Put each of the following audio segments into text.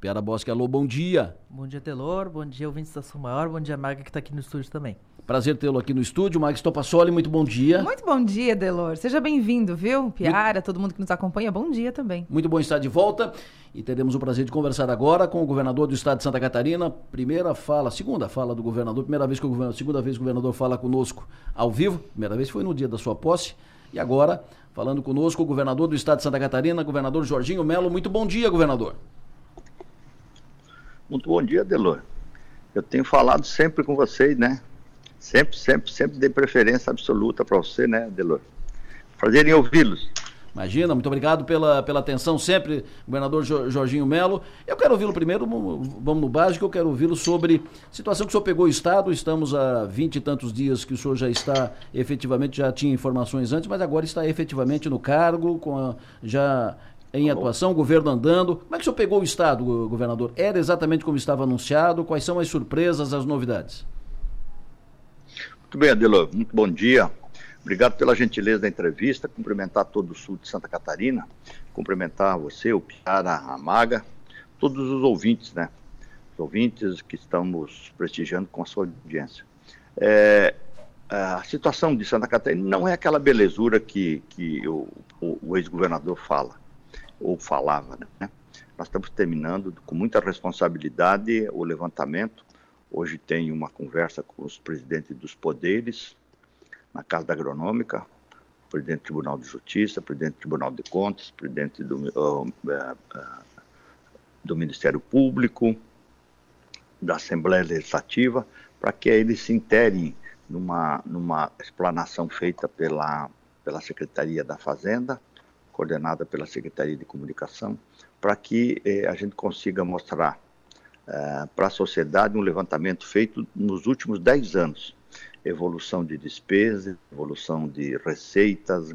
Piara Bosque, alô, bom dia. Bom dia, Telor. Bom dia, ouvintes da Sul Maior. Bom dia, Maga, que está aqui no estúdio também. Prazer tê-lo aqui no estúdio. Max Topassoli, muito bom dia. Muito bom dia, Delor. Seja bem-vindo, viu? Piara, muito... todo mundo que nos acompanha, bom dia também. Muito bom estar de volta e teremos o prazer de conversar agora com o governador do estado de Santa Catarina. Primeira fala, segunda fala do governador, primeira vez que o governador, segunda vez que o governador fala conosco ao vivo. Primeira vez foi no dia da sua posse e agora falando conosco o governador do estado de Santa Catarina, governador Jorginho Melo. Muito bom dia, governador. Muito bom dia, Delor. Eu tenho falado sempre com vocês, né? Sempre, sempre, sempre dei preferência absoluta para você, né, Delor? Prazer em ouvi-los. Imagina, muito obrigado pela, pela atenção sempre, governador Jorginho Melo. Eu quero ouvi-lo primeiro, vamos no básico, eu quero ouvi-lo sobre a situação que o senhor pegou o Estado. Estamos há vinte e tantos dias que o senhor já está efetivamente, já tinha informações antes, mas agora está efetivamente no cargo, com a, já em tá atuação, o governo andando. Como é que o senhor pegou o Estado, governador? Era exatamente como estava anunciado? Quais são as surpresas, as novidades? Muito bem, Adelo. Muito bom dia. Obrigado pela gentileza da entrevista. Cumprimentar todo o sul de Santa Catarina. Cumprimentar você, o Piara, a Maga, todos os ouvintes, né? Os ouvintes que estamos prestigiando com a sua audiência. É, a situação de Santa Catarina não é aquela belezura que, que o, o, o ex-governador fala ou falava. Né? Nós estamos terminando com muita responsabilidade o levantamento. Hoje tem uma conversa com os presidentes dos poderes na Casa da Agronômica, presidente do Tribunal de Justiça, presidente do Tribunal de Contas, presidente do, uh, uh, do Ministério Público, da Assembleia Legislativa, para que eles se interem numa, numa explanação feita pela, pela Secretaria da Fazenda coordenada pela Secretaria de Comunicação, para que eh, a gente consiga mostrar eh, para a sociedade um levantamento feito nos últimos 10 anos. Evolução de despesas, evolução de receitas,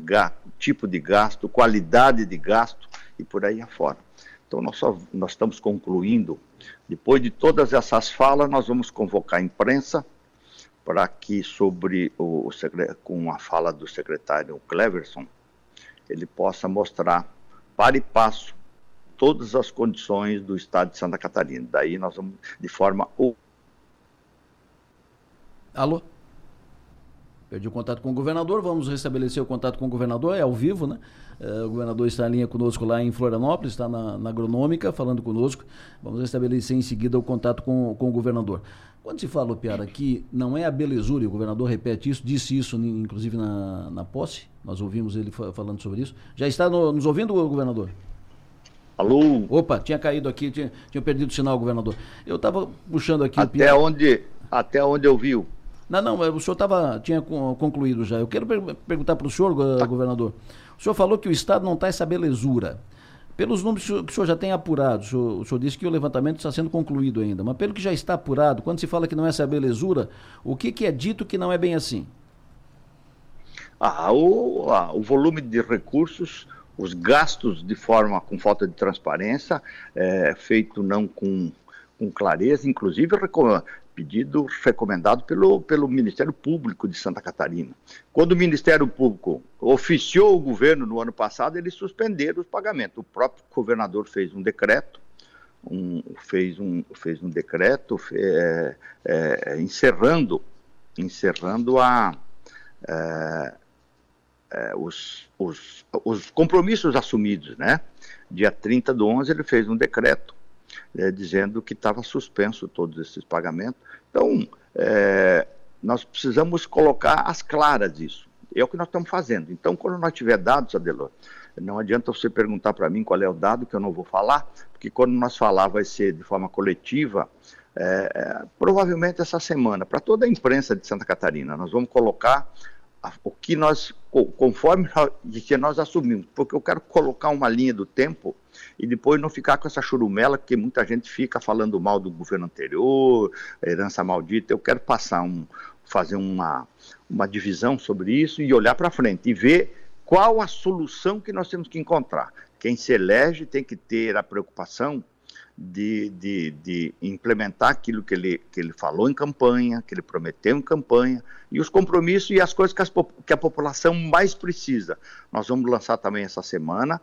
tipo de gasto, qualidade de gasto e por aí afora. Então, nós, só, nós estamos concluindo, depois de todas essas falas, nós vamos convocar a imprensa para que, sobre o, com a fala do secretário Cleverson, ele possa mostrar para e passo todas as condições do estado de Santa Catarina. Daí nós vamos de forma Alô? Perdi o contato com o governador, vamos restabelecer o contato com o governador, é ao vivo, né? É, o governador está em linha conosco lá em Florianópolis, está na, na agronômica falando conosco. Vamos restabelecer em seguida o contato com, com o governador. Quando se fala, Piara, que não é a belezura, e o governador repete isso, disse isso inclusive na, na posse, nós ouvimos ele falando sobre isso. Já está no, nos ouvindo, governador? Alô? Opa, tinha caído aqui, tinha, tinha perdido o sinal, governador. Eu estava puxando aqui até o Piara. Onde, até onde eu vi? Não, não, o senhor tava, tinha concluído já. Eu quero per perguntar para o senhor, tá. governador. O senhor falou que o Estado não está essa belezura. Pelos números que o senhor já tem apurado, o senhor, o senhor, disse que o levantamento está sendo concluído ainda, mas pelo que já está apurado, quando se fala que não é essa belezura, o que, que é dito que não é bem assim? Ah, o, ah, o volume de recursos, os gastos de forma com falta de transparência, é, feito não com, com clareza, inclusive pedido recomendado pelo, pelo Ministério Público de Santa Catarina. Quando o Ministério Público oficiou o governo no ano passado, eles suspenderam os pagamentos. O próprio governador fez um decreto, um, fez, um, fez um decreto é, é, encerrando, encerrando a, é, é, os, os, os compromissos assumidos. Né? Dia 30 do 11 ele fez um decreto é, dizendo que estava suspenso todos esses pagamentos. Então, é, nós precisamos colocar as claras disso. É o que nós estamos fazendo. Então, quando nós tiver dados, Adelor, não adianta você perguntar para mim qual é o dado que eu não vou falar, porque quando nós falar vai ser de forma coletiva, é provavelmente essa semana, para toda a imprensa de Santa Catarina, nós vamos colocar o que nós, conforme de que nós assumimos, porque eu quero colocar uma linha do tempo e depois não ficar com essa churumela que muita gente fica falando mal do governo anterior, herança maldita. Eu quero passar um, fazer uma, uma divisão sobre isso e olhar para frente e ver qual a solução que nós temos que encontrar. Quem se elege tem que ter a preocupação de, de, de, implementar aquilo que ele, que ele falou em campanha, que ele prometeu em campanha, e os compromissos e as coisas que, as, que a população mais precisa. Nós vamos lançar também essa semana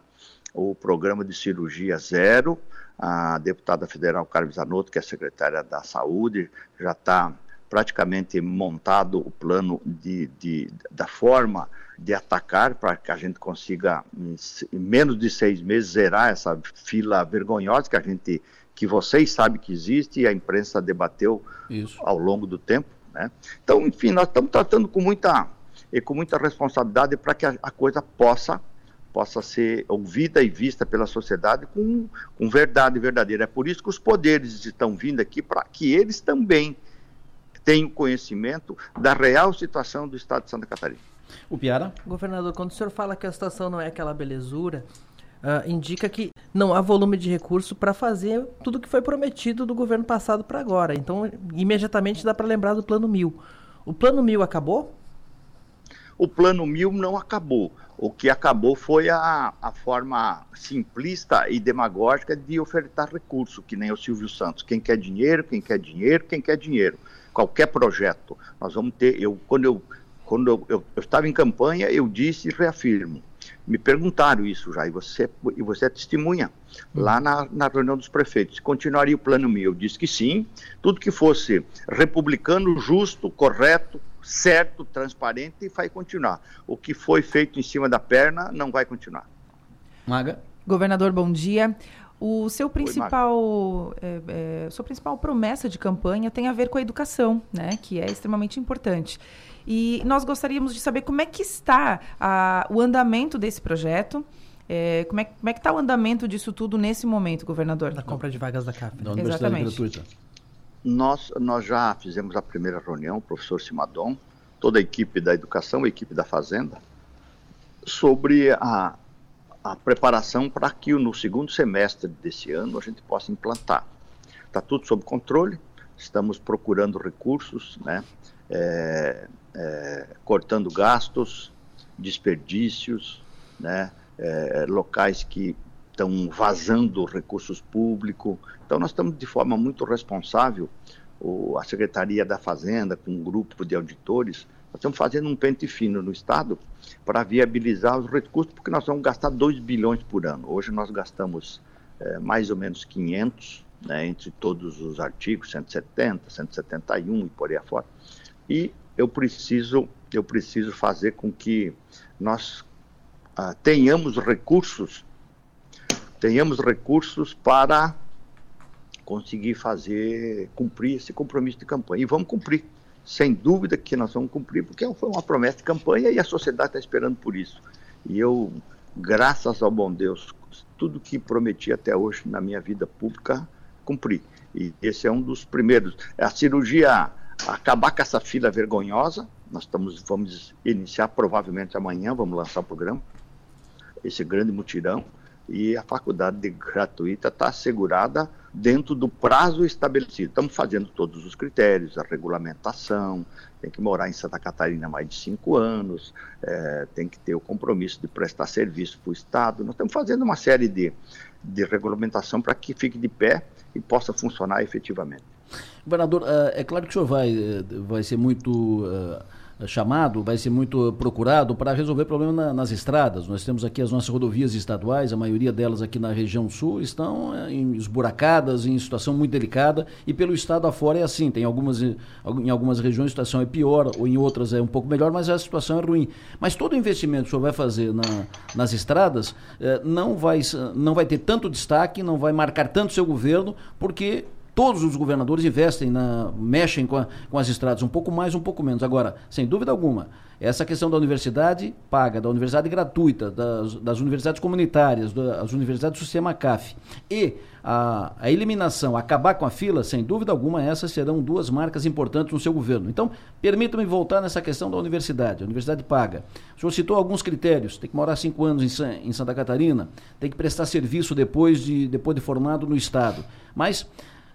o programa de cirurgia zero, a deputada federal Carmen Zanotto, que é secretária da Saúde, já está praticamente montado o plano de, de, da forma de atacar para que a gente consiga, em, menos de seis meses, zerar essa fila vergonhosa que a gente, que vocês sabem que existe e a imprensa debateu Isso. ao longo do tempo. Né? Então, enfim, nós estamos tratando com muita, com muita responsabilidade para que a, a coisa possa possa ser ouvida e vista pela sociedade com, com verdade verdadeira. É por isso que os poderes estão vindo aqui para que eles também tenham conhecimento da real situação do Estado de Santa Catarina. O Piara? Governador, quando o senhor fala que a situação não é aquela belezura, uh, indica que não há volume de recurso para fazer tudo que foi prometido do governo passado para agora. Então, imediatamente dá para lembrar do Plano Mil. O Plano Mil acabou? O Plano Mil não acabou. O que acabou foi a, a forma simplista e demagógica de ofertar recurso, que nem o Silvio Santos. Quem quer dinheiro, quem quer dinheiro, quem quer dinheiro. Qualquer projeto. Nós vamos ter. Eu, quando eu, quando eu, eu, eu estava em campanha, eu disse e reafirmo. Me perguntaram isso já, e você, e você é testemunha hum. lá na, na reunião dos prefeitos. Continuaria o plano meu? Eu disse que sim, tudo que fosse republicano, justo, correto, certo, transparente, vai continuar. O que foi feito em cima da perna não vai continuar. Maga. Governador, bom dia. O seu principal, Oi, é, é, sua principal promessa de campanha tem a ver com a educação, né, que é extremamente importante. E nós gostaríamos de saber como é que está a, o andamento desse projeto. É, como, é, como é que está o andamento disso tudo nesse momento, governador? Da compra de vagas da CAF. Da Universidade Exatamente. Gratuita. Nós, nós já fizemos a primeira reunião, o professor Simadon, toda a equipe da educação, a equipe da fazenda, sobre a, a preparação para que no segundo semestre desse ano a gente possa implantar. Está tudo sob controle, estamos procurando recursos, né, é, é, cortando gastos, desperdícios, né, é, locais que estão vazando recursos públicos. Então, nós estamos de forma muito responsável, o, a Secretaria da Fazenda, com um grupo de auditores, nós estamos fazendo um pente fino no Estado para viabilizar os recursos, porque nós vamos gastar 2 bilhões por ano. Hoje nós gastamos é, mais ou menos 500, né, entre todos os artigos, 170, 171 e por aí afora. E eu preciso, eu preciso fazer com que nós ah, tenhamos recursos tenhamos recursos para conseguir fazer, cumprir esse compromisso de campanha. E vamos cumprir. Sem dúvida que nós vamos cumprir, porque foi uma promessa de campanha e a sociedade está esperando por isso. E eu, graças ao bom Deus, tudo que prometi até hoje na minha vida pública, cumpri. E esse é um dos primeiros. A cirurgia, acabar com essa fila vergonhosa, nós estamos, vamos iniciar provavelmente amanhã, vamos lançar o programa, esse grande mutirão e a faculdade gratuita está assegurada dentro do prazo estabelecido. Estamos fazendo todos os critérios, a regulamentação, tem que morar em Santa Catarina mais de cinco anos, é, tem que ter o compromisso de prestar serviço para o Estado. Nós estamos fazendo uma série de, de regulamentação para que fique de pé e possa funcionar efetivamente. Governador, é, é claro que o senhor vai, eh, vai ser muito uh, chamado, vai ser muito procurado para resolver problema na, nas estradas. Nós temos aqui as nossas rodovias estaduais, a maioria delas aqui na região sul estão eh, em esburacadas, em situação muito delicada, e pelo estado afora é assim. Tem algumas, em algumas regiões a situação é pior, ou em outras é um pouco melhor, mas a situação é ruim. Mas todo investimento que o senhor vai fazer na, nas estradas eh, não, vai, não vai ter tanto destaque, não vai marcar tanto seu governo, porque Todos os governadores investem, na, mexem com, a, com as estradas, um pouco mais, um pouco menos. Agora, sem dúvida alguma, essa questão da universidade paga, da universidade gratuita, das, das universidades comunitárias, das universidades do sistema CAF e a, a, eliminação, acabar com a fila, sem dúvida alguma, essas serão duas marcas importantes no seu governo. Então, permita-me voltar nessa questão da universidade. A universidade paga. O senhor citou alguns critérios. Tem que morar cinco anos em, em Santa Catarina, tem que prestar serviço depois de, depois de formado no Estado. Mas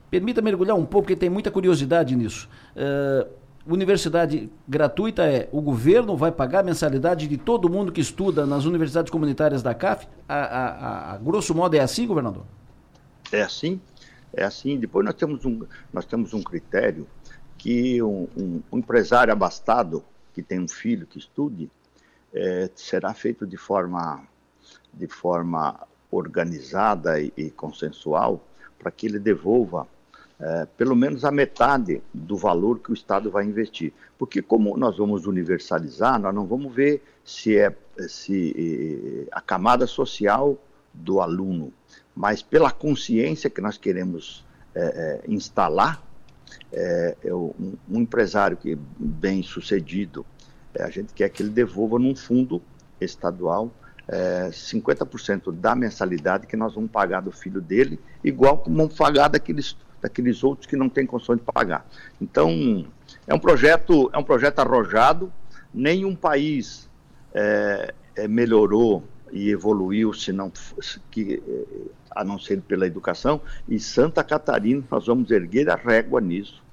Permita mergulhar um pouco, porque tem muita curiosidade nisso. Uh, universidade gratuita é o governo vai pagar a mensalidade de todo mundo que estuda nas universidades comunitárias da CAF? A, a, a, a grosso modo é assim, governador? É assim, é assim. Depois nós temos um, nós temos um critério que um, um, um empresário abastado que tem um filho que estude é, será feito de forma de forma organizada e, e consensual para que ele devolva é, pelo menos a metade do valor que o Estado vai investir. Porque como nós vamos universalizar, nós não vamos ver se é se a camada social do aluno, mas pela consciência que nós queremos é, é, instalar, é, é um, um, empresário que bem sucedido, é, a gente quer que ele devolva num fundo estadual é, 50% da mensalidade que nós vamos pagar do filho dele, igual como vamos pagar daqueles, daqueles outros que não têm condições de pagar. Então, é um projeto, é um projeto arrojado, nenhum país é, é, melhorou e evoluiu se não, que, a não ser pela educação, e Santa Catarina nós vamos erguer a régua nisso,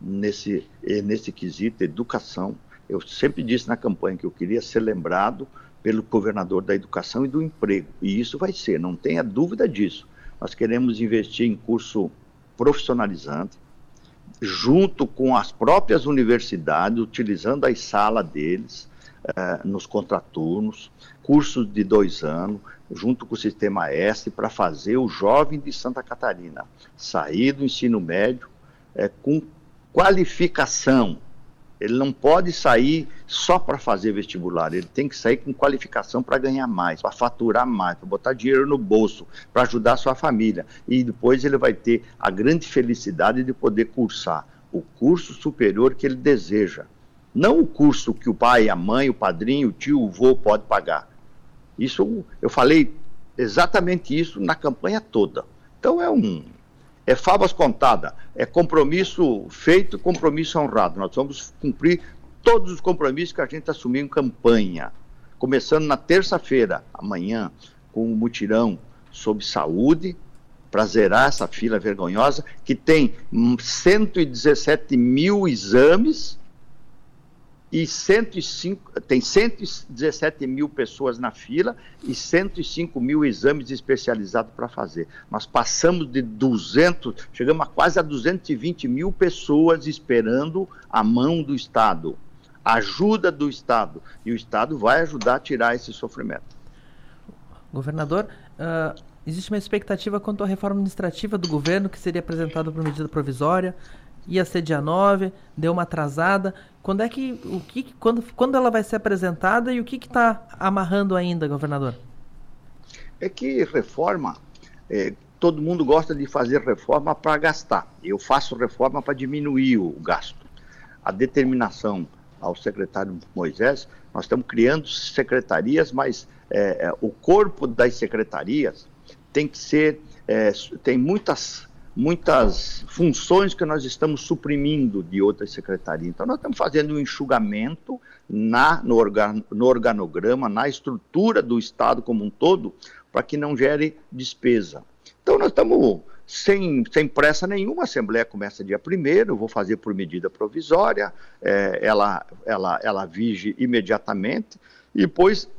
nesse, nesse quesito, educação. Eu sempre disse na campanha que eu queria ser lembrado pelo governador da educação e do emprego. E isso vai ser, não tenha dúvida disso. Nós queremos investir em curso profissionalizante, junto com as próprias universidades, utilizando as salas deles, eh, nos contraturnos, cursos de dois anos, junto com o sistema S, para fazer o jovem de Santa Catarina sair do ensino médio eh, com qualificação, ele não pode sair só para fazer vestibular, ele tem que sair com qualificação para ganhar mais, para faturar mais, para botar dinheiro no bolso, para ajudar a sua família. E depois ele vai ter a grande felicidade de poder cursar o curso superior que ele deseja. Não o curso que o pai, a mãe, o padrinho, o tio, o avô pode pagar. Isso eu falei exatamente isso na campanha toda. Então é um é favas contada, é compromisso feito, compromisso honrado. Nós vamos cumprir todos os compromissos que a gente assumiu em campanha. Começando na terça-feira, amanhã, com o mutirão sobre saúde, para zerar essa fila vergonhosa, que tem 117 mil exames e 105, tem 117 mil pessoas na fila e 105 mil exames especializados para fazer. Nós passamos de 200, chegamos a quase a 220 mil pessoas esperando a mão do Estado, ajuda do Estado. E o Estado vai ajudar a tirar esse sofrimento. Governador, uh, existe uma expectativa quanto à reforma administrativa do governo que seria apresentada por medida provisória ia ser dia 9, deu uma atrasada. Quando é que o que quando, quando ela vai ser apresentada e o que está amarrando ainda, governador? É que reforma, é, todo mundo gosta de fazer reforma para gastar. Eu faço reforma para diminuir o gasto. A determinação ao secretário Moisés, nós estamos criando secretarias, mas é, é o corpo das secretarias tem que ser, é, tem muitas muitas funções que nós estamos suprimindo de outras secretarias. Então, nós estamos fazendo um enxugamento na, no, organ, no organograma, na estrutura do Estado como um todo, para que não gere despesa. Então, nós estamos sem, sem pressa nenhuma, a Assembleia começa dia 1 vou fazer por medida provisória, é, ela, ela, ela vige imediatamente, e depois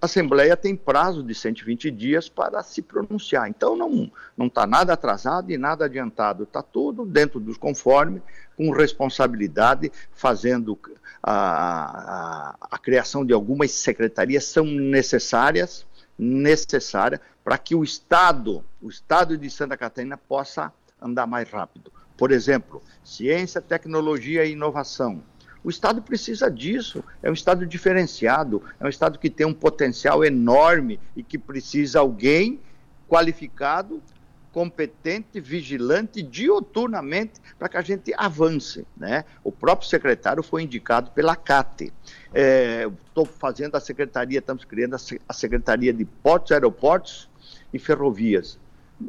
a Assembleia tem prazo de 120 dias para se pronunciar. Então não está nada atrasado e nada adiantado, está tudo dentro dos conformes, com responsabilidade, fazendo a, a, a criação de algumas secretarias são necessárias, necessárias para que o Estado, o Estado de Santa Catarina possa andar mais rápido. Por exemplo, ciência, tecnologia e inovação o Estado precisa disso. É um Estado diferenciado, é um Estado que tem um potencial enorme e que precisa alguém qualificado, competente, vigilante dioturnamente para que a gente avance. Né? O próprio secretário foi indicado pela CAT. Estou é, fazendo a secretaria, estamos criando a Secretaria de Portos, Aeroportos e Ferrovias.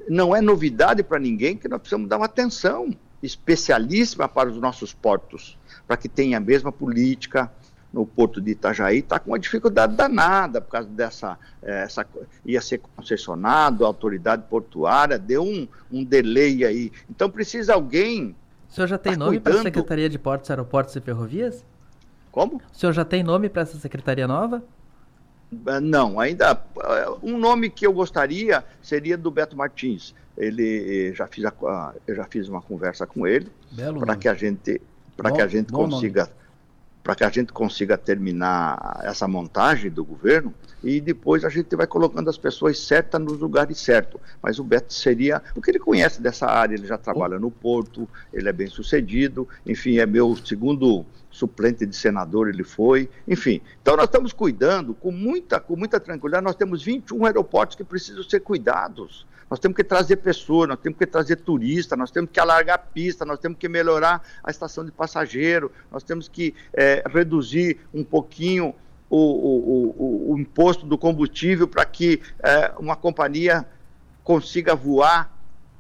Não é novidade para ninguém que nós precisamos dar uma atenção especialíssima para os nossos portos para que tenha a mesma política no porto de Itajaí, está com uma dificuldade danada por causa dessa. Eh, essa, ia ser concessionado, a autoridade portuária, deu um, um delay aí. Então precisa alguém. O senhor já tem tá nome para a Secretaria de Portos, Aeroportos e Ferrovias? Como? O senhor já tem nome para essa secretaria nova? Eh, não, ainda. Eh, um nome que eu gostaria seria do Beto Martins. Ele já fiz a, eu já fiz uma conversa com ele para que a gente para que a gente consiga para que a gente consiga terminar essa montagem do governo e depois a gente vai colocando as pessoas certas nos lugares certos. Mas o Beto seria, porque ele conhece dessa área, ele já trabalha no Porto, ele é bem sucedido, enfim, é meu segundo suplente de senador ele foi, enfim. Então nós estamos cuidando com muita, com muita tranquilidade, nós temos 21 aeroportos que precisam ser cuidados. Nós temos que trazer pessoas, nós temos que trazer turista, nós temos que alargar a pista, nós temos que melhorar a estação de passageiro, nós temos que é, reduzir um pouquinho o, o, o, o imposto do combustível para que é, uma companhia consiga voar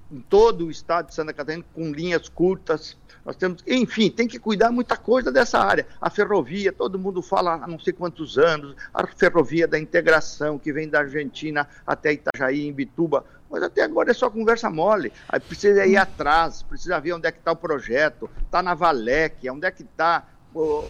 em todo o estado de Santa Catarina com linhas curtas. Nós temos, enfim, tem que cuidar muita coisa dessa área. A ferrovia, todo mundo fala há não sei quantos anos, a ferrovia da integração que vem da Argentina até Itajaí, em Bituba, mas até agora é só conversa mole. Aí precisa ir atrás, precisa ver onde é que está o projeto, está na Valec, onde é que está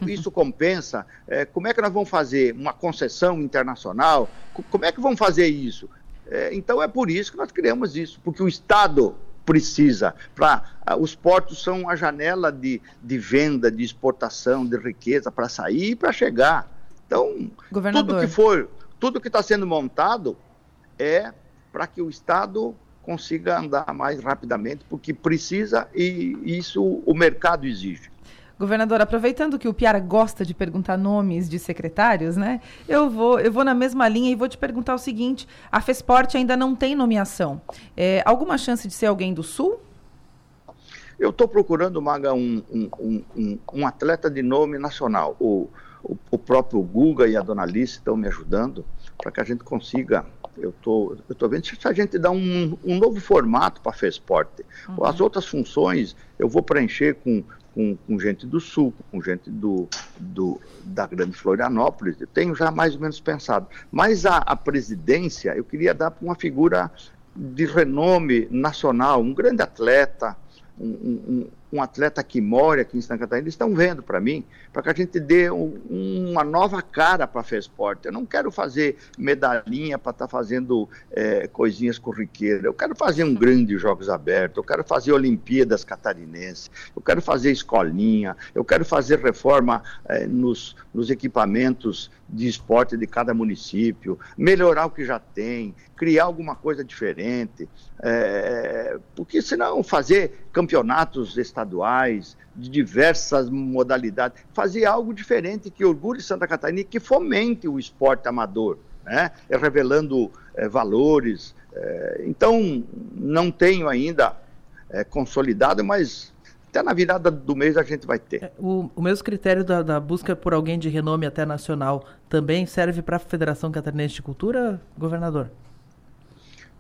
isso compensa? É, como é que nós vamos fazer uma concessão internacional? Como é que vamos fazer isso? É, então é por isso que nós criamos isso, porque o Estado precisa. Pra, os portos são a janela de, de venda, de exportação, de riqueza para sair e para chegar. Então, tudo que for, tudo que está sendo montado é para que o Estado consiga andar mais rapidamente, porque precisa e isso o mercado exige. Governador, aproveitando que o Piara gosta de perguntar nomes de secretários, né? Eu vou, eu vou na mesma linha e vou te perguntar o seguinte: a Fesporte ainda não tem nomeação. É, alguma chance de ser alguém do Sul? Eu estou procurando, Maga, um, um, um, um, atleta de nome nacional. O, o, o próprio Guga e a Dona Alice estão me ajudando para que a gente consiga eu tô, estou vendo se a gente dá um, um novo formato para a FESPORT. Uhum. As outras funções eu vou preencher com com, com gente do Sul, com gente do, do, da Grande Florianópolis. Eu tenho já mais ou menos pensado. Mas a, a presidência eu queria dar para uma figura de renome nacional, um grande atleta, um, um, um atleta que mora aqui em Santa Catarina, estão vendo para mim, para que a gente dê um, uma nova cara para a FESPORT. Eu não quero fazer medalhinha para estar tá fazendo é, coisinhas corriqueiras. Eu quero fazer um grande Jogos Abertos, eu quero fazer Olimpíadas Catarinenses, eu quero fazer escolinha, eu quero fazer reforma é, nos, nos equipamentos de esporte de cada município, melhorar o que já tem, criar alguma coisa diferente, é, porque senão fazer campeonatos estaduais de diversas modalidades, fazer algo diferente que orgulhe Santa Catarina e que fomente o esporte amador, né? É revelando é, valores. É, então, não tenho ainda é, consolidado, mas até na virada do mês a gente vai ter. É, o, o mesmo critério da, da, busca por alguém de renome até nacional também serve para a Federação Catarinense de Cultura, governador?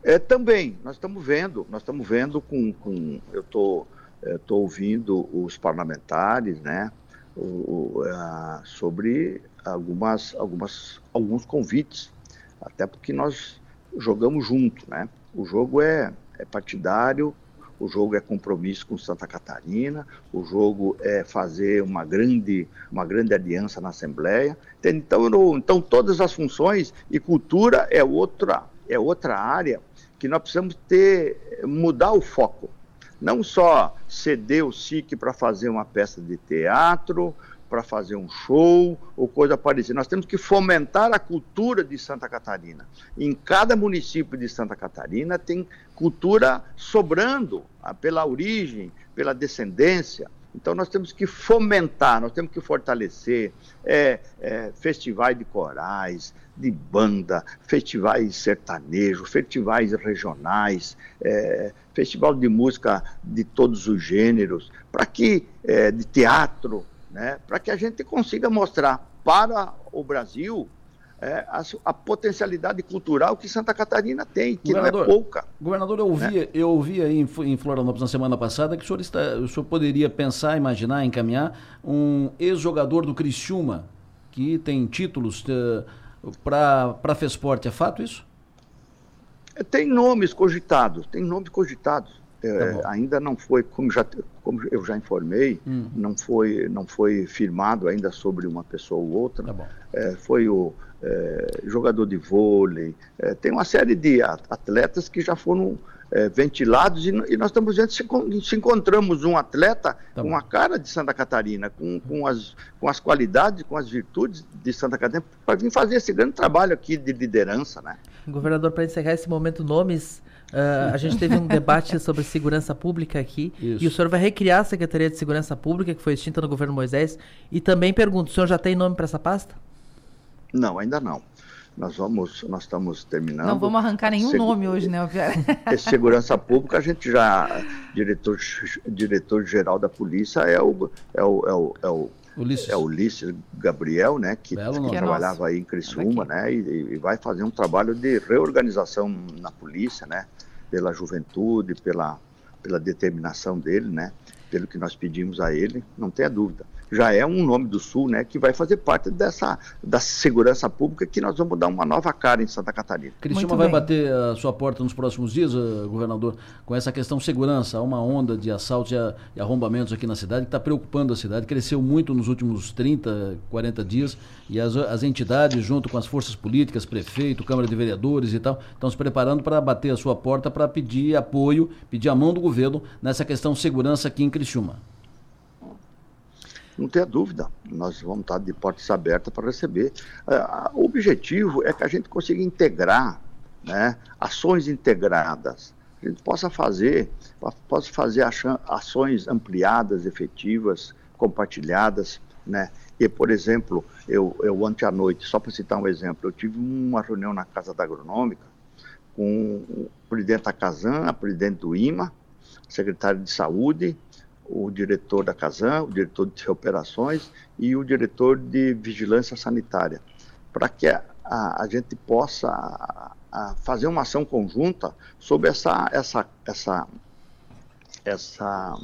É, também, nós estamos vendo, nós estamos vendo com, com eu estou tô ouvindo os parlamentares, né, o, uh, sobre algumas, algumas, alguns convites, até porque nós jogamos junto, né, o jogo é, é partidário, o jogo é compromisso com Santa Catarina, o jogo é fazer uma grande, uma grande aliança na Assembleia. Então, então todas as funções e cultura é outra, é outra área que nós precisamos ter, mudar o foco. Não só ceder o SIC para fazer uma peça de teatro, para fazer um show ou coisa parecida. Nós temos que fomentar a cultura de Santa Catarina. Em cada município de Santa Catarina tem cultura sobrando ah, pela origem, pela descendência. Então nós temos que fomentar, nós temos que fortalecer é, é, festivais de corais, de banda, festivais sertanejos, festivais regionais, é, festival de música de todos os gêneros, para que é, de teatro, né, para que a gente consiga mostrar para o Brasil é, a, a, potencialidade cultural que Santa Catarina tem, que não é pouca. Governador, eu ouvi, né? eu ouvi aí em, em Florianópolis na semana passada que o senhor, está, o senhor poderia pensar, imaginar, encaminhar um ex-jogador do Criciúma que tem títulos uh, para a Fesporte. É fato isso? É, tem nomes cogitados, tem nomes cogitados É, tá ainda não foi, como, já, como eu já informei, hum. não, foi, não foi firmado ainda sobre uma pessoa ou outra. Tá é, foi o é, jogador de vôlei, é, tem uma série de atletas que já foram é, ventilados e, e, nós estamos vendo se, se encontramos um atleta tá com a cara de Santa Catarina, com, com, as, com as qualidades, com as virtudes de Santa Catarina, para vir fazer esse grande trabalho aqui de liderança. Né? Governador, para encerrar esse momento, nomes. Uh, a gente teve um debate sobre segurança pública aqui Isso. e o senhor vai recriar a Secretaria de Segurança Pública, que foi extinta no governo Moisés. E também pergunto: o senhor já tem nome para essa pasta? Não, ainda não. Nós vamos, nós estamos terminando. Não vamos arrancar nenhum Segu... nome hoje, né, Alviera? Segurança Pública, a gente já, diretor, diretor geral da polícia é o, é o, é o, é o Ulisses. É Ulisses Gabriel, né, que, que trabalhava aí em Criciúma, né, e, e, vai fazer um trabalho de reorganização na polícia, né, pela juventude, pela, pela determinação dele, né, pelo que nós pedimos a ele, não tenha dúvida já é um nome do Sul, né, que vai fazer parte dessa da segurança pública que nós vamos dar uma nova cara em Santa Catarina. Cristina vai bater a sua porta nos próximos dias, uh, governador, com essa questão segurança. Há uma onda de assaltos e, e arrombamentos aqui na cidade que está preocupando a cidade. Cresceu muito nos últimos 30, 40 dias e as, as entidades, junto com as forças políticas, prefeito, Câmara de Vereadores e tal, estão se preparando para bater a sua porta para pedir apoio, pedir a mão do governo nessa questão segurança aqui em Criciúma. Não tenha dúvida, nós vamos estar de portas abertas para receber. Uh, o objetivo é que a gente consiga integrar né, ações integradas. A gente possa fazer, possa fazer ações ampliadas, efetivas, compartilhadas, né? E, por exemplo, eu, eu ontem à noite, só para citar um exemplo, eu tive uma reunião na Casa da Agronômica com o presidente da Casan, a presidente do IMA, secretário de Saúde, o diretor da Casan, o diretor de operações e o diretor de vigilância sanitária, para que a, a, a, gente possa a, fazer uma ação conjunta sobre essa, essa, essa, essa,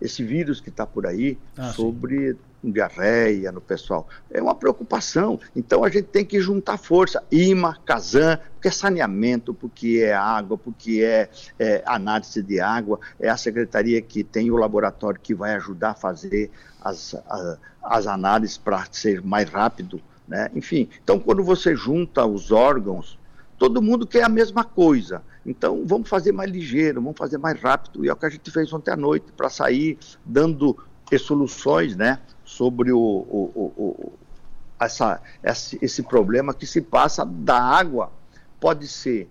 esse vírus que está por aí, ah, sobre sim diarreia no pessoal. É uma preocupação. Então a gente tem que juntar força. IMA, CASAN, porque é saneamento, porque é água, porque é, é, análise de água, é a secretaria que tem o laboratório que vai ajudar a fazer as, a, as análises para ser mais rápido. Né? Enfim, então quando você junta os órgãos, todo mundo quer a mesma coisa. Então, vamos fazer mais ligeiro, vamos fazer mais rápido. E é o que a gente fez ontem à noite, para sair dando soluções, né? sobre o, o, o, essa, esse, esse problema que se passa da água. Pode ser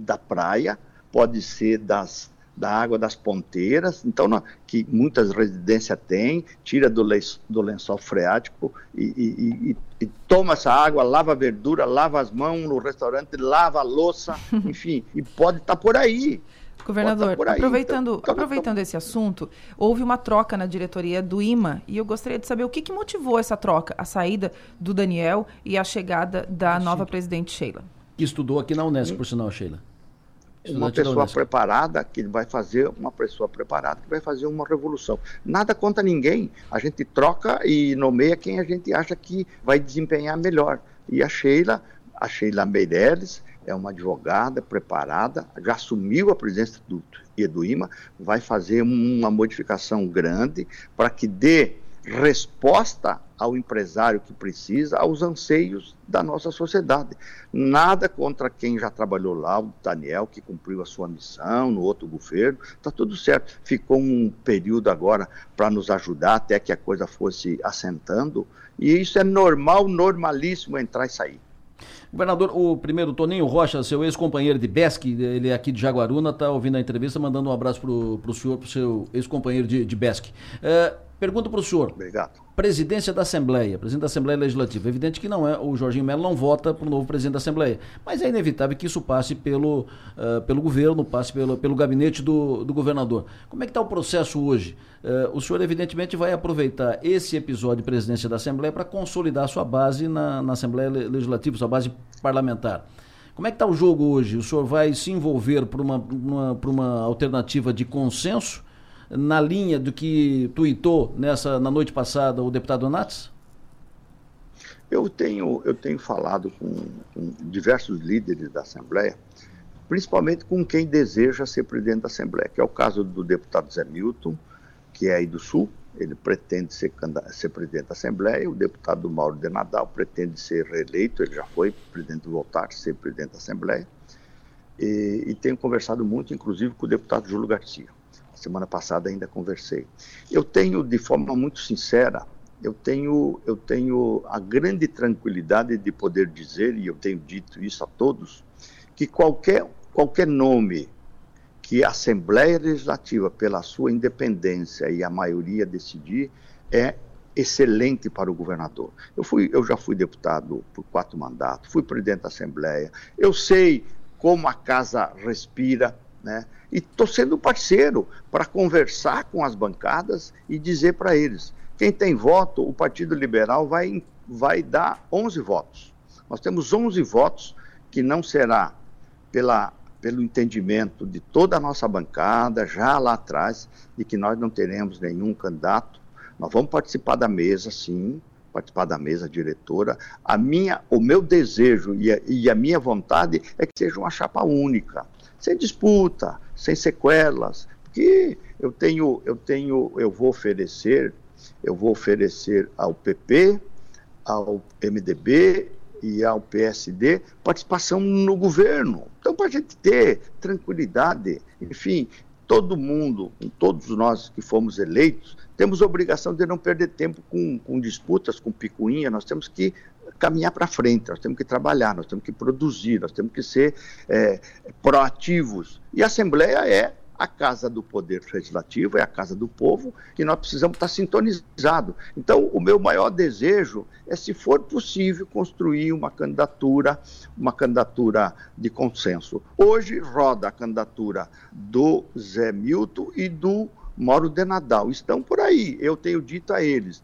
da praia, pode ser das, da água das ponteiras, então que muitas residências têm, tira do, lençol, do lençol freático e, e, e, e, toma essa água, lava a verdura, lava as mãos no restaurante, lava a louça, enfim, e pode estar tá por aí. Governador, aproveitando, então, aproveitando esse assunto, houve uma troca na diretoria do IMA e eu gostaria de saber o que, que motivou essa troca, a saída do Daniel e a chegada da nova presidente Sheila. Que estudou aqui na Unesco, Sim. por sinal, Sheila. Uma pessoa preparada que vai fazer uma pessoa preparada que vai fazer uma revolução. Nada contra ninguém. A gente troca e nomeia quem a gente acha que vai desempenhar melhor. E a Sheila, a Sheila Meirelles, é uma advogada preparada, já assumiu a presidência do Eduima, vai fazer uma modificação grande para que dê resposta ao empresário que precisa, aos anseios da nossa sociedade. Nada contra quem já trabalhou lá, o Daniel, que cumpriu a sua missão no outro governo, está tudo certo. Ficou um período agora para nos ajudar até que a coisa fosse assentando, e isso é normal, normalíssimo entrar e sair. Governador, o primeiro, Toninho Rocha, seu ex-companheiro de BESC, ele é aqui de Jaguaruna, está ouvindo a entrevista, mandando um abraço para o senhor, para o seu ex-companheiro de, de BESC. É, Pergunto para o senhor. Obrigado. Presidência da Assembleia, presidente da Assembleia Legislativa. Evidente que não é, o Jorginho Melo não vota para o novo presidente da Assembleia. Mas é inevitável que isso passe pelo, uh, pelo governo, passe pelo, pelo gabinete do, do governador. Como é que está o processo hoje? Uh, o senhor, evidentemente, vai aproveitar esse episódio de presidência da Assembleia para consolidar sua base na, na Assembleia Legislativa, sua base parlamentar. Como é que está o jogo hoje? O senhor vai se envolver por uma, uma, por uma alternativa de consenso? Na linha do que tuitou nessa, na noite passada o deputado Nats? Eu tenho, eu tenho falado com, com diversos líderes da Assembleia principalmente com quem deseja ser presidente da Assembleia, que é o caso do deputado Zé Milton, que é aí do Sul, ele pretende ser, ser presidente da Assembleia, o deputado Mauro de Nadal pretende ser reeleito, ele já foi pretende voltar a ser presidente da Assembleia, e, e tenho conversado muito, inclusive, com o deputado Júlio Garcia. Semana passada ainda conversei. Eu tenho, de forma muito sincera, eu tenho, eu tenho a grande tranquilidade de poder dizer, e eu tenho dito isso a todos, que qualquer, qualquer nome que a Assembleia Legislativa, pela sua independência e a maioria decidir, é excelente para o governador. Eu, fui, eu já fui deputado por quatro mandatos, fui presidente da Assembleia, eu sei como a casa respira, né? E estou sendo parceiro para conversar com as bancadas e dizer para eles: quem tem voto, o Partido Liberal vai, vai dar 11 votos. Nós temos 11 votos que não será pela, pelo entendimento de toda a nossa bancada, já lá atrás, de que nós não teremos nenhum candidato. Nós vamos participar da mesa, sim, participar da mesa diretora. A minha, o meu desejo e a, e a minha vontade é que seja uma chapa única, sem disputa, sem sequelas, porque eu tenho, eu tenho, eu vou oferecer eu vou oferecer ao PP, ao MDB e ao PSD participação no governo. Então, para a gente ter tranquilidade, enfim, todo mundo, todos nós que fomos eleitos, temos obrigação de não perder tempo com, com disputas, com picuinha, nós temos que caminhar para frente, nós temos que trabalhar, nós temos que produzir, nós temos que ser é, proativos. E a Assembleia é a casa do poder legislativo, é a casa do povo, e nós precisamos estar sintonizados. Então, o meu maior desejo é, se for possível, construir uma candidatura, uma candidatura de consenso. Hoje roda a candidatura do Zé Milton e do Mauro de Nadal. Estão por aí, eu tenho dito a eles.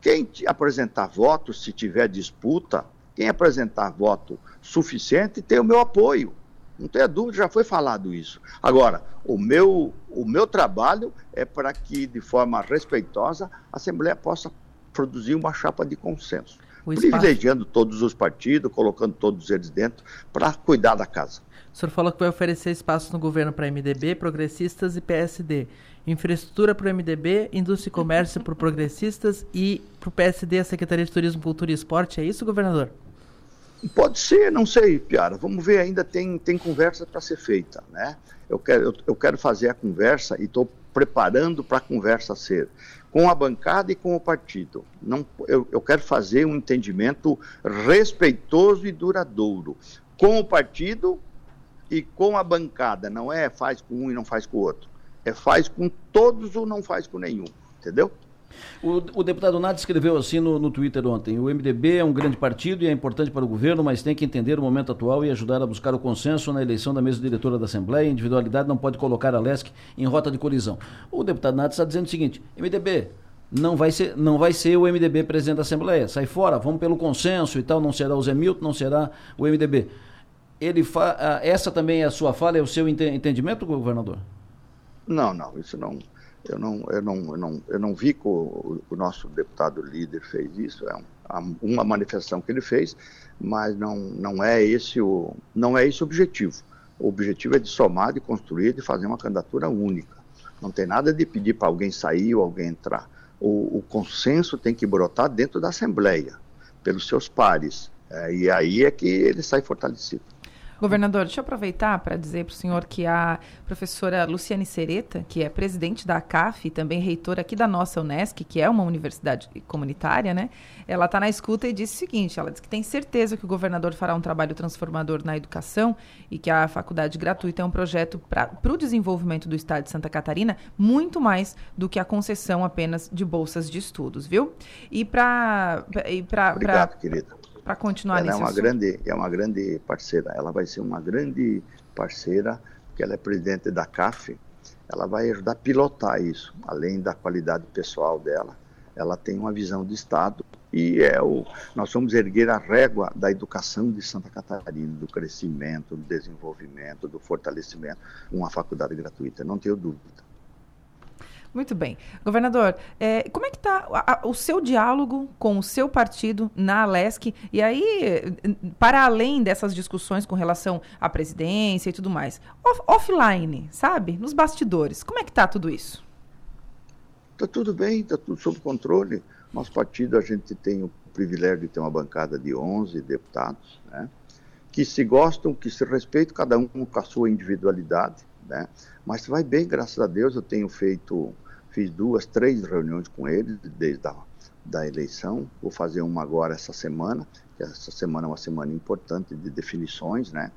Quem apresentar voto, se tiver disputa, quem apresentar voto suficiente, tem o meu apoio. Não tenha dúvida, já foi falado isso. Agora, o meu, o meu trabalho é para que, de forma respeitosa, a Assembleia possa produzir uma chapa de consenso, privilegiando todos os partidos, colocando todos eles dentro, para cuidar da casa. O senhor falou que vai oferecer espaço no governo para MDB, progressistas e PSD. Infraestrutura para o MDB, indústria e comércio para progressistas e para o PSD a Secretaria de Turismo, Cultura e Esporte. É isso, governador? Pode ser, não sei, Piara. Vamos ver, ainda tem, tem conversa para ser feita, né? Eu quero, eu, eu quero fazer a conversa e estou preparando para a conversa ser com a bancada e com o partido. Não, eu, eu quero fazer um entendimento respeitoso e duradouro com o partido e com a bancada. Não é faz com um e não faz com o outro. É faz com todos ou não faz com nenhum. Entendeu? O, o deputado Nath escreveu assim no, no Twitter ontem: o MDB é um grande partido e é importante para o governo, mas tem que entender o momento atual e ajudar a buscar o consenso na eleição da mesa diretora da Assembleia. Individualidade não pode colocar a LESC em rota de colisão. O deputado Nath está dizendo o seguinte: MDB, não vai ser, não vai ser o MDB presidente da Assembleia. Sai fora, vamos pelo consenso e tal, não será o Zé Milton, não será o MDB. Ele fa... Essa também é a sua fala, é o seu entendimento, governador? Não, não, isso não, eu não, eu não, eu não, eu não vi que o, o nosso deputado líder fez isso. É um, uma manifestação que ele fez, mas não, não é esse o, não é esse o objetivo. O objetivo é de somar, de construir, de fazer uma candidatura única. Não tem nada de pedir para alguém sair ou alguém entrar. O, o, consenso tem que brotar dentro da Assembleia, pelos seus pares. É, e aí é que ele sai fortalecido. Governador, deixa eu aproveitar para dizer para o senhor que a professora Luciane Sereta, que é presidente da ACAF e também reitora aqui da nossa Unesc, que é uma universidade comunitária, né? Ela está na escuta e disse o seguinte: ela diz que tem certeza que o governador fará um trabalho transformador na educação e que a faculdade gratuita é um projeto para o desenvolvimento do estado de Santa Catarina, muito mais do que a concessão apenas de bolsas de estudos, viu? E para. Obrigado, pra... querida para continuar ela nesse é uma assunto. grande é uma grande parceira. Ela vai ser uma grande parceira porque ela é presidente da CAF ela vai ajudar a pilotar isso além da qualidade pessoal dela. Ela tem uma visão de estado e é o nós vamos erguer a régua da educação de Santa Catarina do crescimento do desenvolvimento do fortalecimento. Uma faculdade gratuita não tenho dúvida Muito bem. Governador, é, como é que está o seu diálogo com o seu partido na Alesc? E aí, para além dessas discussões com relação à presidência e tudo mais, off offline, sabe? Nos bastidores, como é que está tudo isso? Está tudo bem, está tudo sob controle. Nosso partido, a gente tem o privilégio de ter uma bancada de 11 deputados, né? que se gostam, que se respeitam, cada um com a sua individualidade, né? Mas vai bem, graças a Deus, eu tenho feito Fiz duas, três reuniões com eles desde a da eleição. Vou fazer uma agora essa semana, que essa semana é uma semana importante de definições, né?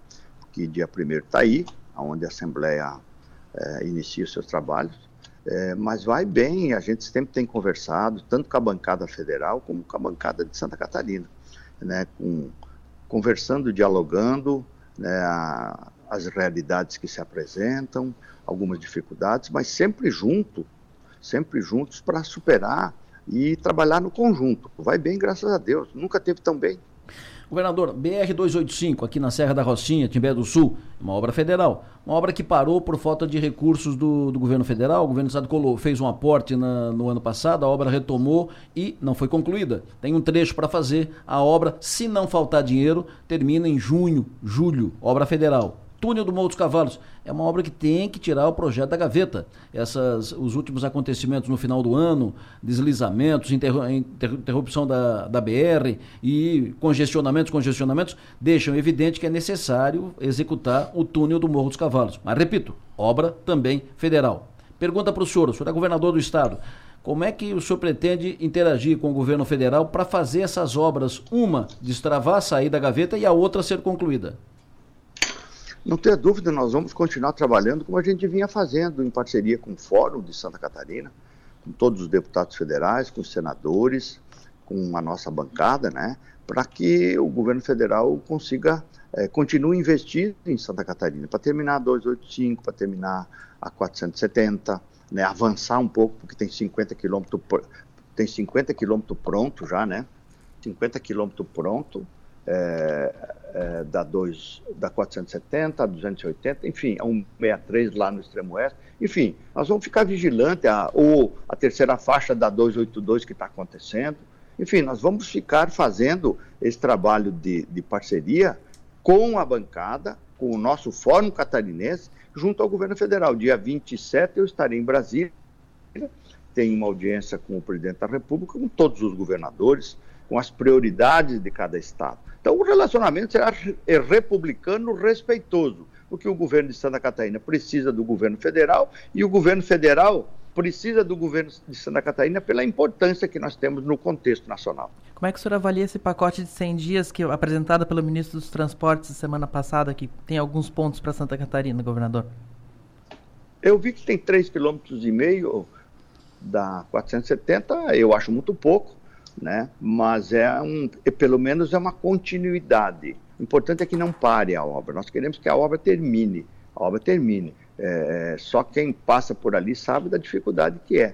Que dia primeiro está aí, onde a Assembleia é, inicia os seus trabalhos. É, mas vai bem, a gente sempre tem conversado, tanto com a bancada federal como com a bancada de Santa Catarina, né? Com, conversando, dialogando, né? As realidades que se apresentam, algumas dificuldades, mas sempre junto sempre juntos para superar e trabalhar no conjunto. Vai bem, graças a Deus. Nunca teve tão bem. Governador, BR-285, aqui na Serra da Rocinha, Timbé do Sul, uma obra federal. Uma obra que parou por falta de recursos do, do governo federal. O governo do estado fez um aporte na, no ano passado, a obra retomou e não foi concluída. Tem um trecho para fazer. A obra, se não faltar dinheiro, termina em junho, julho, obra federal túnel do Morro dos Cavalos. É uma obra que tem que tirar o projeto da gaveta. Essas, os últimos acontecimentos no final do ano, deslizamentos, interrupção da, da BR e congestionamentos, congestionamentos, deixam evidente que é necessário executar o túnel do Morro dos Cavalos. Mas, repito, obra também federal. Pergunta para o senhor, o senhor é governador do estado. Como é que o senhor pretende interagir com o governo federal para fazer essas obras, uma destravar, sair da gaveta e a outra ser concluída? Não tenha dúvida, nós vamos continuar trabalhando como a gente vinha fazendo, em parceria com o Fórum de Santa Catarina, com todos os deputados federais, com os senadores, com a nossa bancada, né, para que o governo federal consiga, é, continue investindo em Santa Catarina, para terminar a 285, para terminar a 470, né, avançar um pouco, porque tem 50 quilômetros tem 50 quilômetros pronto já, né, 50 quilômetros pronto, é, é, da, 2, da 470, a 280, enfim, a 163 lá no extremo oeste. Enfim, nós vamos ficar vigilantes, a, ou a terceira faixa da 282 que está acontecendo. Enfim, nós vamos ficar fazendo esse trabalho de, de parceria com a bancada, com o nosso Fórum Catarinense, junto ao governo federal. Dia 27 eu estarei em Brasília, tem uma audiência com o presidente da República, com todos os governadores, com as prioridades de cada estado. Então, o relacionamento será republicano respeitoso, porque o governo de Santa Catarina precisa do governo federal e o governo federal precisa do governo de Santa Catarina pela importância que nós temos no contexto nacional. Como é que o senhor avalia esse pacote de 100 dias que apresentado pelo ministro dos Transportes semana passada, que tem alguns pontos para Santa Catarina, governador? Eu vi que tem 3,5 km da 470, eu acho muito pouco né? Mas é um, pelo menos é uma continuidade. O importante é que não pare a obra. Nós queremos que a obra termine, a obra termine. É, só quem passa por ali sabe da dificuldade que é.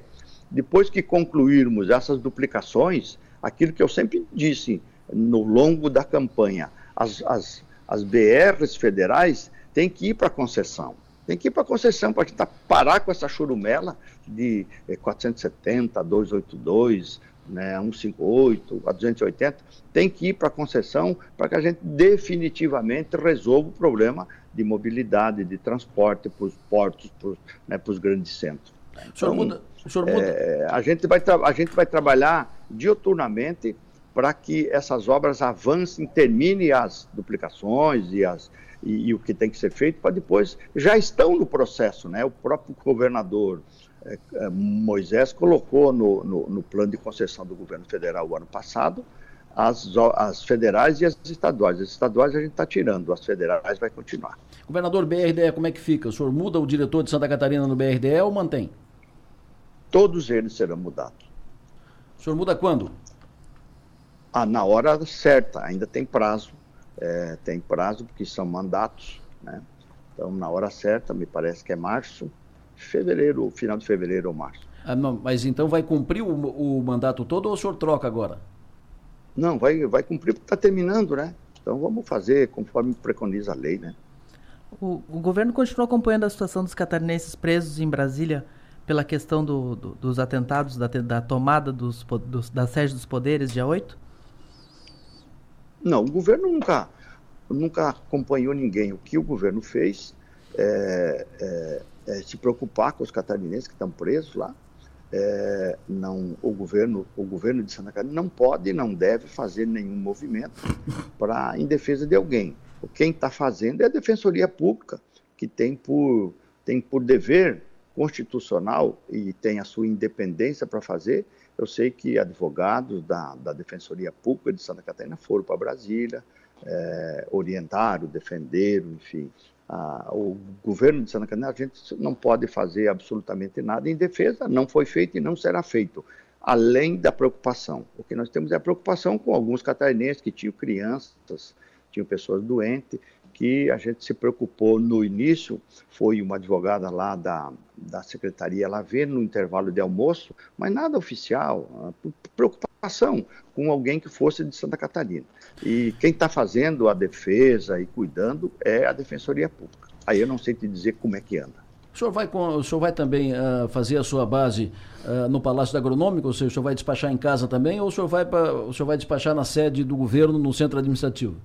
Depois que concluirmos essas duplicações, aquilo que eu sempre disse no longo da campanha, as, as, as BRs federais têm que ir para a concessão. Tem que ir para a concessão para tentar parar com essa churumela de 470, 282, né, 158, a 280, tem que ir para a concessão para que a gente definitivamente resolva o problema de mobilidade, de transporte para os portos, para os né, grandes centros. Então, muda, é, a, gente vai a gente vai trabalhar dioturnamente para que essas obras avancem, terminem as duplicações e, as, e, e o que tem que ser feito para depois. Já estão no processo, né? O próprio governador, Moisés colocou no, no, no, plano de concessão do governo federal o ano passado as, as federais e as estaduais. As estaduais a gente está tirando, as federais vai continuar. Governador, BRDE, como é que fica? O senhor muda o diretor de Santa Catarina no BRDE ou mantém? Todos eles serão mudados. O senhor muda quando? Ah, na hora certa, ainda tem prazo. É, tem prazo porque são mandatos, né? Então, na hora certa, me parece que é março, fevereiro, final de fevereiro ou março. Ah, não, mas então vai cumprir o, o, mandato todo ou o senhor troca agora? Não, vai, vai cumprir porque está terminando, né? Então vamos fazer conforme preconiza a lei, né? O, o, governo continua acompanhando a situação dos catarinenses presos em Brasília pela questão do, do, dos atentados, da, da tomada dos, dos, da sede dos poderes, dia 8? Não, o governo nunca, nunca acompanhou ninguém. O que o governo fez é, é, é se preocupar com os catarinenses que estão presos lá. É, não, o governo, o governo de Santa Catarina não pode e não deve fazer nenhum movimento para em defesa de alguém. Quem está fazendo é a Defensoria Pública, que tem por, tem por dever constitucional e tem a sua independência para fazer. Eu sei que advogados da, da Defensoria Pública de Santa Catarina foram para Brasília, é, orientaram, defenderam, enfim. O governo de Santa Catarina, a gente não pode fazer absolutamente nada em defesa, não foi feito e não será feito, além da preocupação. O que nós temos é a preocupação com alguns catarinenses que tinham crianças, tinham pessoas doentes, que a gente se preocupou no início, foi uma advogada lá da, da secretaria lá ver no intervalo de almoço, mas nada oficial, preocupação com alguém que fosse de Santa Catarina. E quem está fazendo a defesa e cuidando é a Defensoria Pública. Aí eu não sei te dizer como é que anda. O senhor vai, com, o senhor vai também uh, fazer a sua base uh, no Palácio da Agronômica, ou seja, o senhor vai despachar em casa também, ou o senhor vai, pra, o senhor vai despachar na sede do governo, no centro administrativo?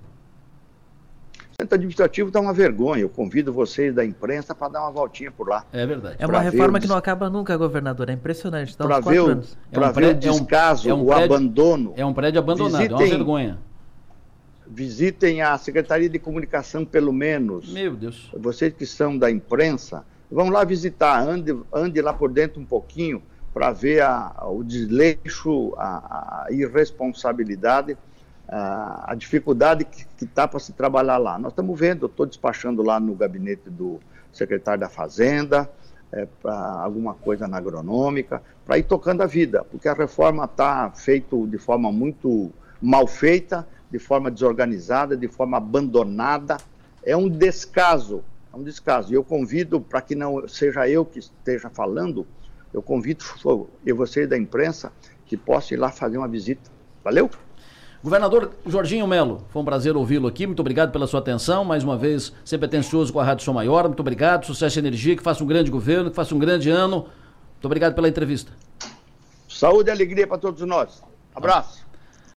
centro administrativo está uma vergonha. Eu convido vocês da imprensa para dar uma voltinha por lá. É verdade. É uma reforma que não acaba nunca, governador. É impressionante. Para ver, o, é um ver o descaso, é um, é um o prédio, abandono. É um prédio abandonado, visitem, é uma vergonha. Visitem a Secretaria de Comunicação, pelo menos. Meu Deus. Vocês que são da imprensa, vão lá visitar, ande, ande lá por dentro um pouquinho para ver a, o desleixo, a, a irresponsabilidade a, dificuldade que está para se trabalhar lá. Nós estamos vendo, eu estou despachando lá no gabinete do secretário da Fazenda, é, para alguma coisa na agronômica, para ir tocando a vida, porque a reforma está feita de forma muito mal feita, de forma desorganizada, de forma abandonada. É um descaso, é um descaso. E eu convido, para que não seja eu que esteja falando, eu convido e vocês da imprensa que possam ir lá fazer uma visita. Valeu? Governador Jorginho Melo, foi um prazer ouvi-lo aqui. Muito obrigado pela sua atenção. Mais uma vez, sempre atencioso com a Rádio Som Maior. Muito obrigado. Sucesso e energia. Que faça um grande governo, que faça um grande ano. Muito obrigado pela entrevista. Saúde e alegria para todos nós. Abraço.